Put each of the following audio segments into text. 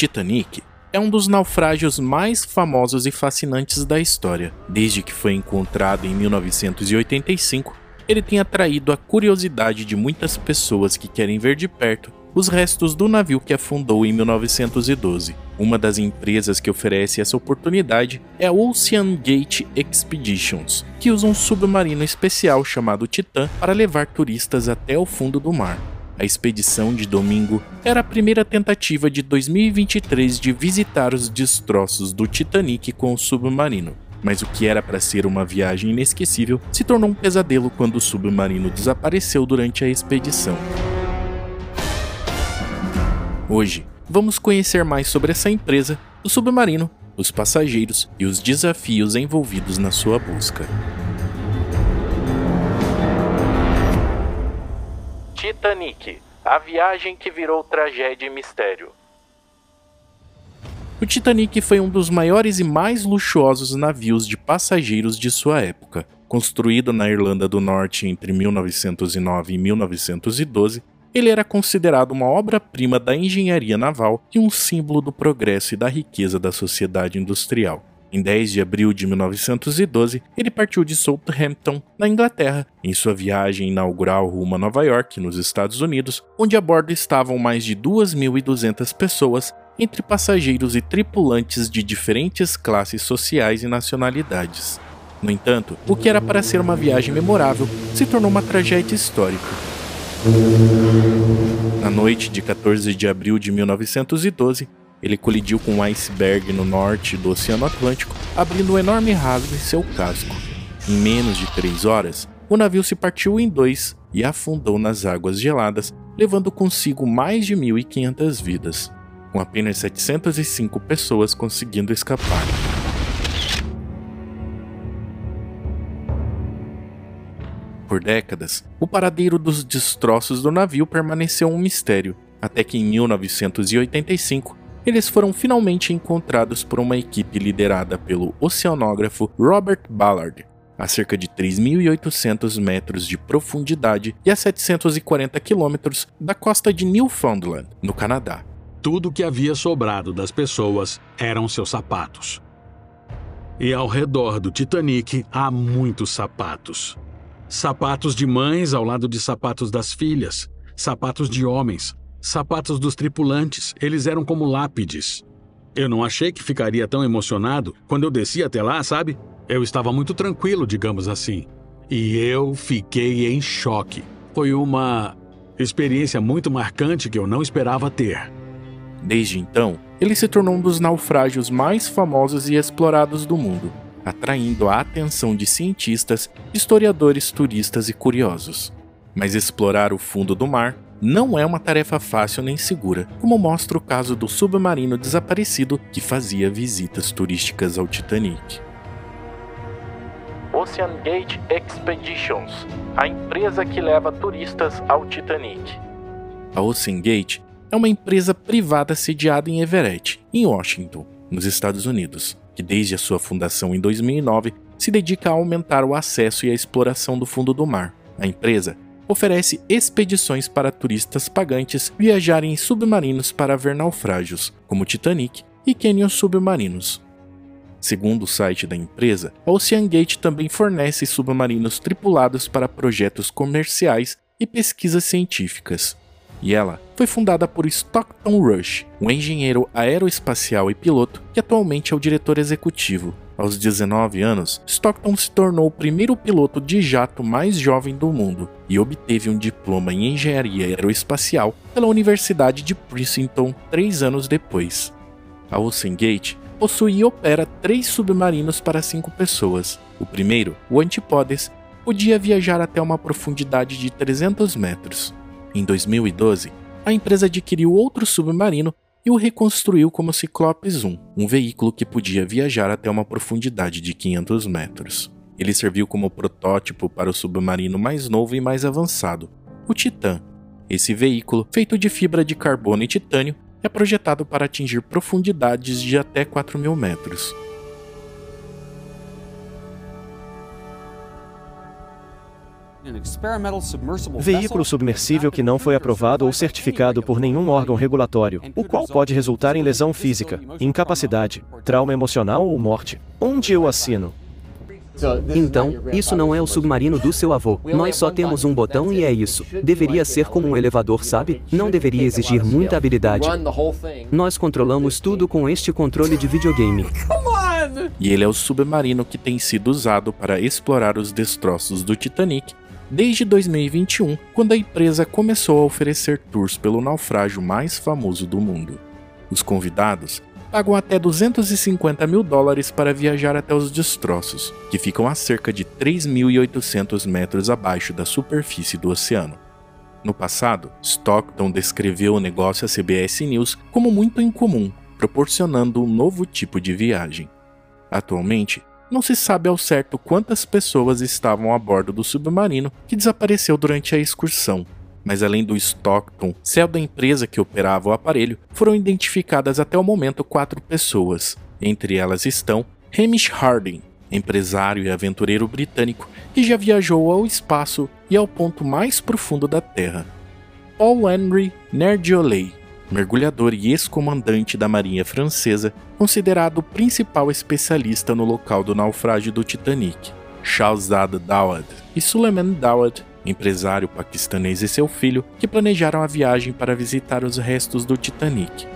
Titanic é um dos naufrágios mais famosos e fascinantes da história. Desde que foi encontrado em 1985, ele tem atraído a curiosidade de muitas pessoas que querem ver de perto os restos do navio que afundou em 1912. Uma das empresas que oferece essa oportunidade é a Ocean Gate Expeditions, que usa um submarino especial chamado Titan para levar turistas até o fundo do mar. A expedição de domingo era a primeira tentativa de 2023 de visitar os destroços do Titanic com o submarino. Mas o que era para ser uma viagem inesquecível se tornou um pesadelo quando o submarino desapareceu durante a expedição. Hoje, vamos conhecer mais sobre essa empresa, o submarino, os passageiros e os desafios envolvidos na sua busca. Titanic a viagem que virou tragédia e mistério. O Titanic foi um dos maiores e mais luxuosos navios de passageiros de sua época. Construído na Irlanda do Norte entre 1909 e 1912, ele era considerado uma obra-prima da engenharia naval e um símbolo do progresso e da riqueza da sociedade industrial. Em 10 de abril de 1912, ele partiu de Southampton, na Inglaterra, em sua viagem inaugural rumo a Nova York, nos Estados Unidos, onde a bordo estavam mais de 2.200 pessoas, entre passageiros e tripulantes de diferentes classes sociais e nacionalidades. No entanto, o que era para ser uma viagem memorável se tornou uma tragédia histórica. Na noite de 14 de abril de 1912, ele colidiu com um iceberg no norte do Oceano Atlântico, abrindo um enorme rasgo em seu casco. Em menos de três horas, o navio se partiu em dois e afundou nas águas geladas, levando consigo mais de 1.500 vidas, com apenas 705 pessoas conseguindo escapar. Por décadas, o paradeiro dos destroços do navio permaneceu um mistério, até que em 1985 eles foram finalmente encontrados por uma equipe liderada pelo oceanógrafo Robert Ballard, a cerca de 3.800 metros de profundidade e a 740 quilômetros da costa de Newfoundland, no Canadá. Tudo que havia sobrado das pessoas eram seus sapatos. E ao redor do Titanic há muitos sapatos. Sapatos de mães ao lado de sapatos das filhas, sapatos de homens, sapatos dos tripulantes, eles eram como lápides. Eu não achei que ficaria tão emocionado quando eu desci até lá, sabe? Eu estava muito tranquilo, digamos assim. E eu fiquei em choque. Foi uma experiência muito marcante que eu não esperava ter. Desde então, ele se tornou um dos naufrágios mais famosos e explorados do mundo atraindo a atenção de cientistas, historiadores, turistas e curiosos. Mas explorar o fundo do mar não é uma tarefa fácil nem segura, como mostra o caso do submarino desaparecido que fazia visitas turísticas ao Titanic. Ocean Gate Expeditions, a empresa que leva turistas ao Titanic. A Ocean Gate é uma empresa privada sediada em Everett, em Washington, nos Estados Unidos que desde a sua fundação em 2009 se dedica a aumentar o acesso e a exploração do fundo do mar. A empresa oferece expedições para turistas pagantes viajarem em submarinos para ver naufrágios, como Titanic e cânions submarinos. Segundo o site da empresa, a OceanGate também fornece submarinos tripulados para projetos comerciais e pesquisas científicas e ela foi fundada por Stockton Rush, um engenheiro aeroespacial e piloto que atualmente é o diretor executivo. Aos 19 anos, Stockton se tornou o primeiro piloto de jato mais jovem do mundo e obteve um diploma em engenharia aeroespacial pela Universidade de Princeton três anos depois. A Ocean Gate possui e opera três submarinos para cinco pessoas. O primeiro, o Antipodes, podia viajar até uma profundidade de 300 metros. Em 2012, a empresa adquiriu outro submarino e o reconstruiu como Cyclopes 1, um veículo que podia viajar até uma profundidade de 500 metros. Ele serviu como protótipo para o submarino mais novo e mais avançado, o Titan. Esse veículo, feito de fibra de carbono e titânio, é projetado para atingir profundidades de até 4 mil metros. Veículo submersível que não foi aprovado ou certificado por nenhum órgão regulatório, o qual pode resultar em lesão física, incapacidade, trauma emocional ou morte. Onde eu assino? Então, isso não é o submarino do seu avô. Nós só temos um botão e é isso. Deveria ser como um elevador, sabe? Não deveria exigir muita habilidade. Nós controlamos tudo com este controle de videogame. E ele é o submarino que tem sido usado para explorar os destroços do Titanic desde 2021, quando a empresa começou a oferecer tours pelo naufrágio mais famoso do mundo. Os convidados pagam até 250 mil dólares para viajar até os destroços, que ficam a cerca de 3.800 metros abaixo da superfície do oceano. No passado, Stockton descreveu o negócio à CBS News como muito incomum, proporcionando um novo tipo de viagem. Atualmente, não se sabe ao certo quantas pessoas estavam a bordo do submarino que desapareceu durante a excursão, mas além do Stockton, céu da empresa que operava o aparelho, foram identificadas até o momento quatro pessoas. Entre elas estão Hamish Harding, empresário e aventureiro britânico que já viajou ao espaço e ao ponto mais profundo da Terra. Paul Henry Nerdiolay, mergulhador e ex-comandante da Marinha Francesa, considerado o principal especialista no local do naufrágio do Titanic. Shahzad Dawad e Suleiman Dawad, empresário paquistanês e seu filho, que planejaram a viagem para visitar os restos do Titanic.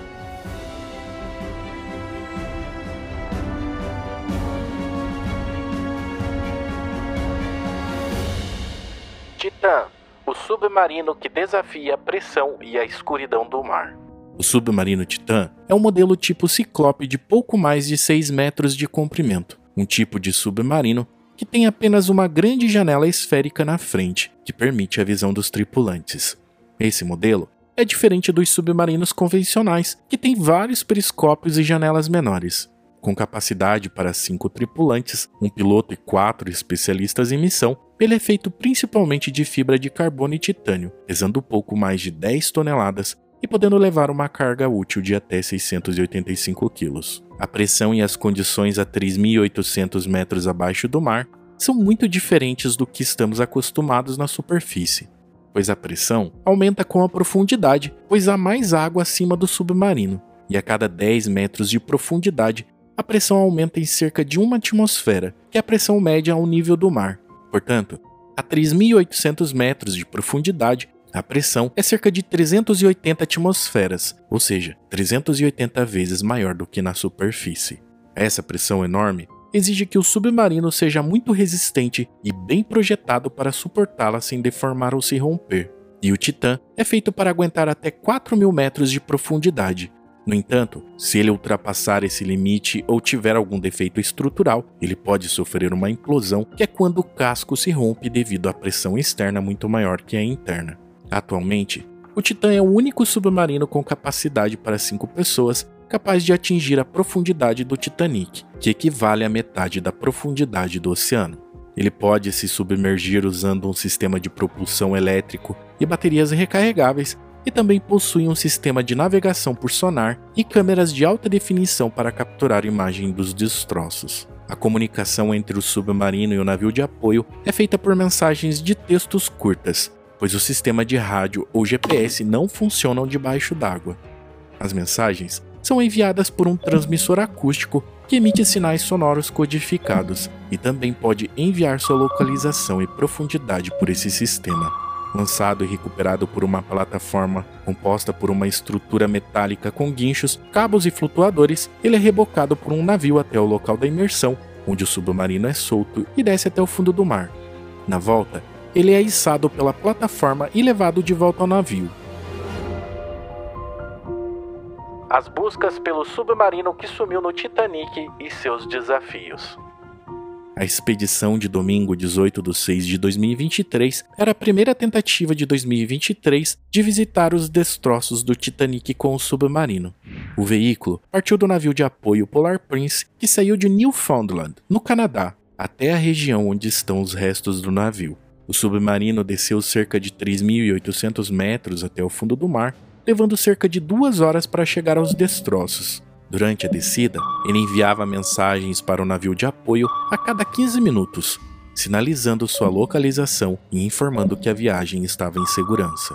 Titã, o submarino que desafia a pressão e a escuridão do mar. O submarino Titã é um modelo tipo Ciclope de pouco mais de 6 metros de comprimento, um tipo de submarino que tem apenas uma grande janela esférica na frente, que permite a visão dos tripulantes. Esse modelo é diferente dos submarinos convencionais, que têm vários periscópios e janelas menores. Com capacidade para cinco tripulantes, um piloto e quatro especialistas em missão, ele é feito principalmente de fibra de carbono e titânio, pesando pouco mais de 10 toneladas e podendo levar uma carga útil de até 685 quilos. A pressão e as condições a 3.800 metros abaixo do mar são muito diferentes do que estamos acostumados na superfície, pois a pressão aumenta com a profundidade, pois há mais água acima do submarino, e a cada 10 metros de profundidade, a pressão aumenta em cerca de uma atmosfera, que é a pressão média ao nível do mar. Portanto, a 3.800 metros de profundidade, a pressão é cerca de 380 atmosferas, ou seja, 380 vezes maior do que na superfície. Essa pressão enorme exige que o submarino seja muito resistente e bem projetado para suportá-la sem deformar ou se romper. E o Titã é feito para aguentar até 4 mil metros de profundidade. No entanto, se ele ultrapassar esse limite ou tiver algum defeito estrutural, ele pode sofrer uma implosão, que é quando o casco se rompe devido à pressão externa muito maior que a interna. Atualmente, o Titã é o único submarino com capacidade para cinco pessoas capaz de atingir a profundidade do Titanic, que equivale à metade da profundidade do oceano. Ele pode se submergir usando um sistema de propulsão elétrico e baterias recarregáveis e também possui um sistema de navegação por sonar e câmeras de alta definição para capturar imagem dos destroços. A comunicação entre o submarino e o navio de apoio é feita por mensagens de textos curtas, pois o sistema de rádio ou GPS não funcionam debaixo d'água. As mensagens são enviadas por um transmissor acústico que emite sinais sonoros codificados e também pode enviar sua localização e profundidade por esse sistema. Lançado e recuperado por uma plataforma composta por uma estrutura metálica com guinchos, cabos e flutuadores, ele é rebocado por um navio até o local da imersão, onde o submarino é solto e desce até o fundo do mar. Na volta, ele é içado pela plataforma e levado de volta ao navio. As buscas pelo submarino que sumiu no Titanic e seus desafios. A expedição de domingo 18 de 6 de 2023 era a primeira tentativa de 2023 de visitar os destroços do Titanic com o submarino. O veículo partiu do navio de apoio Polar Prince, que saiu de Newfoundland, no Canadá, até a região onde estão os restos do navio. O submarino desceu cerca de 3.800 metros até o fundo do mar, levando cerca de duas horas para chegar aos destroços. Durante a descida, ele enviava mensagens para o navio de apoio a cada 15 minutos. sinalizando sua localização e informando que a viagem estava em segurança.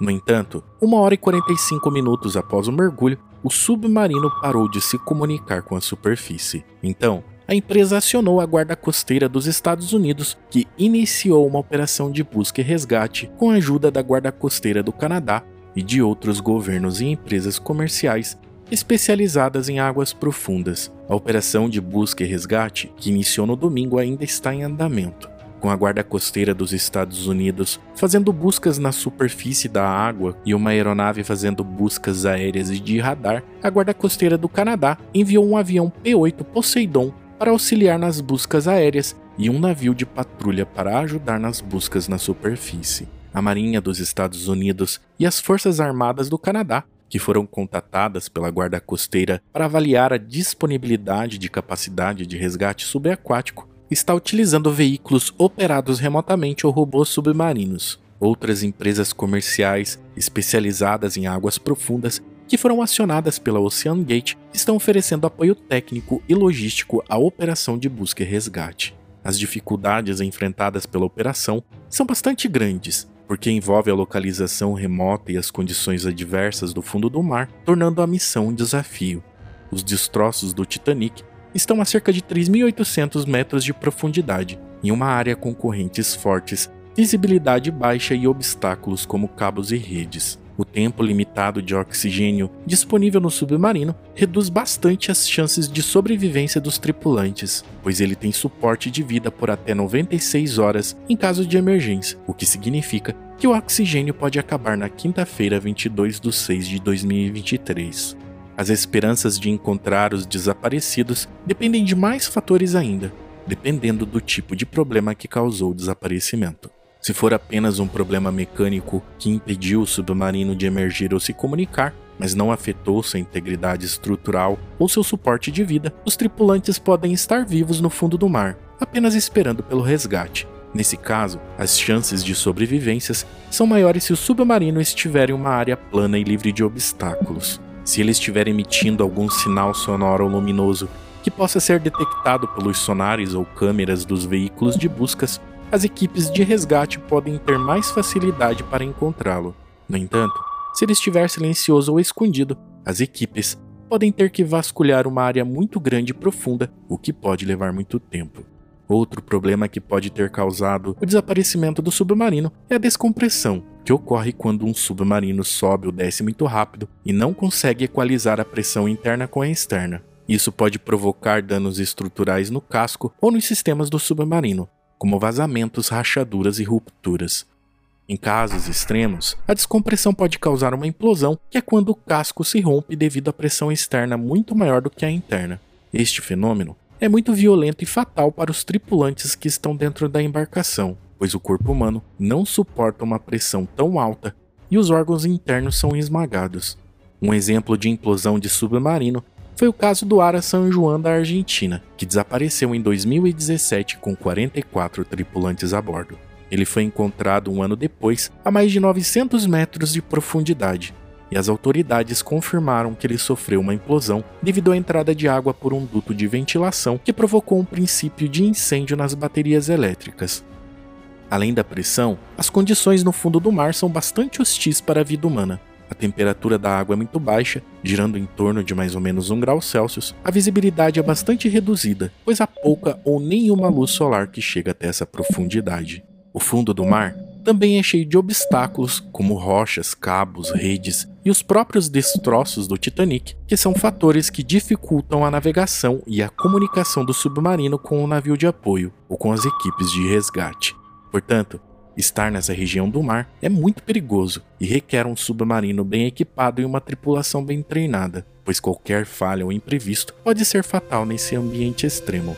No entanto, uma hora e 45 minutos após o mergulho, o submarino parou de se comunicar com a superfície. Então, a empresa acionou a Guarda Costeira dos Estados Unidos, que iniciou uma operação de busca e resgate com a ajuda da Guarda Costeira do Canadá e de outros governos e empresas comerciais especializadas em águas profundas. A operação de busca e resgate, que iniciou no domingo, ainda está em andamento com a Guarda Costeira dos Estados Unidos fazendo buscas na superfície da água e uma aeronave fazendo buscas aéreas e de radar, a Guarda Costeira do Canadá enviou um avião P-8 Poseidon para auxiliar nas buscas aéreas e um navio de patrulha para ajudar nas buscas na superfície. A Marinha dos Estados Unidos e as Forças Armadas do Canadá que foram contatadas pela Guarda Costeira para avaliar a disponibilidade de capacidade de resgate subaquático, está utilizando veículos operados remotamente ou robôs submarinos. Outras empresas comerciais especializadas em águas profundas que foram acionadas pela Ocean Gate estão oferecendo apoio técnico e logístico à operação de busca e resgate. As dificuldades enfrentadas pela operação são bastante grandes, porque envolve a localização remota e as condições adversas do fundo do mar, tornando a missão um desafio. Os destroços do Titanic estão a cerca de 3.800 metros de profundidade, em uma área com correntes fortes, visibilidade baixa e obstáculos como cabos e redes. O tempo limitado de oxigênio disponível no submarino reduz bastante as chances de sobrevivência dos tripulantes, pois ele tem suporte de vida por até 96 horas em caso de emergência, o que significa que o oxigênio pode acabar na quinta-feira 22 de 6 de 2023. As esperanças de encontrar os desaparecidos dependem de mais fatores ainda, dependendo do tipo de problema que causou o desaparecimento. Se for apenas um problema mecânico que impediu o submarino de emergir ou se comunicar, mas não afetou sua integridade estrutural ou seu suporte de vida, os tripulantes podem estar vivos no fundo do mar, apenas esperando pelo resgate. Nesse caso, as chances de sobrevivências são maiores se o submarino estiver em uma área plana e livre de obstáculos. Se ele estiver emitindo algum sinal sonoro ou luminoso que possa ser detectado pelos sonares ou câmeras dos veículos de buscas, as equipes de resgate podem ter mais facilidade para encontrá-lo. No entanto, se ele estiver silencioso ou escondido, as equipes podem ter que vasculhar uma área muito grande e profunda, o que pode levar muito tempo. Outro problema que pode ter causado o desaparecimento do submarino é a descompressão, que ocorre quando um submarino sobe ou desce muito rápido e não consegue equalizar a pressão interna com a externa. Isso pode provocar danos estruturais no casco ou nos sistemas do submarino, como vazamentos, rachaduras e rupturas. Em casos extremos, a descompressão pode causar uma implosão, que é quando o casco se rompe devido à pressão externa muito maior do que a interna. Este fenômeno é muito violento e fatal para os tripulantes que estão dentro da embarcação, pois o corpo humano não suporta uma pressão tão alta e os órgãos internos são esmagados. Um exemplo de implosão de submarino foi o caso do Ara San Juan da Argentina, que desapareceu em 2017 com 44 tripulantes a bordo. Ele foi encontrado um ano depois, a mais de 900 metros de profundidade, e as autoridades confirmaram que ele sofreu uma implosão devido à entrada de água por um duto de ventilação que provocou um princípio de incêndio nas baterias elétricas. Além da pressão, as condições no fundo do mar são bastante hostis para a vida humana. A temperatura da água é muito baixa, girando em torno de mais ou menos 1 grau Celsius. A visibilidade é bastante reduzida, pois há pouca ou nenhuma luz solar que chega até essa profundidade. O fundo do mar também é cheio de obstáculos, como rochas, cabos, redes e os próprios destroços do Titanic, que são fatores que dificultam a navegação e a comunicação do submarino com o navio de apoio ou com as equipes de resgate. Portanto, estar nessa região do mar é muito perigoso e requer um submarino bem equipado e uma tripulação bem treinada, pois qualquer falha ou imprevisto pode ser fatal nesse ambiente extremo.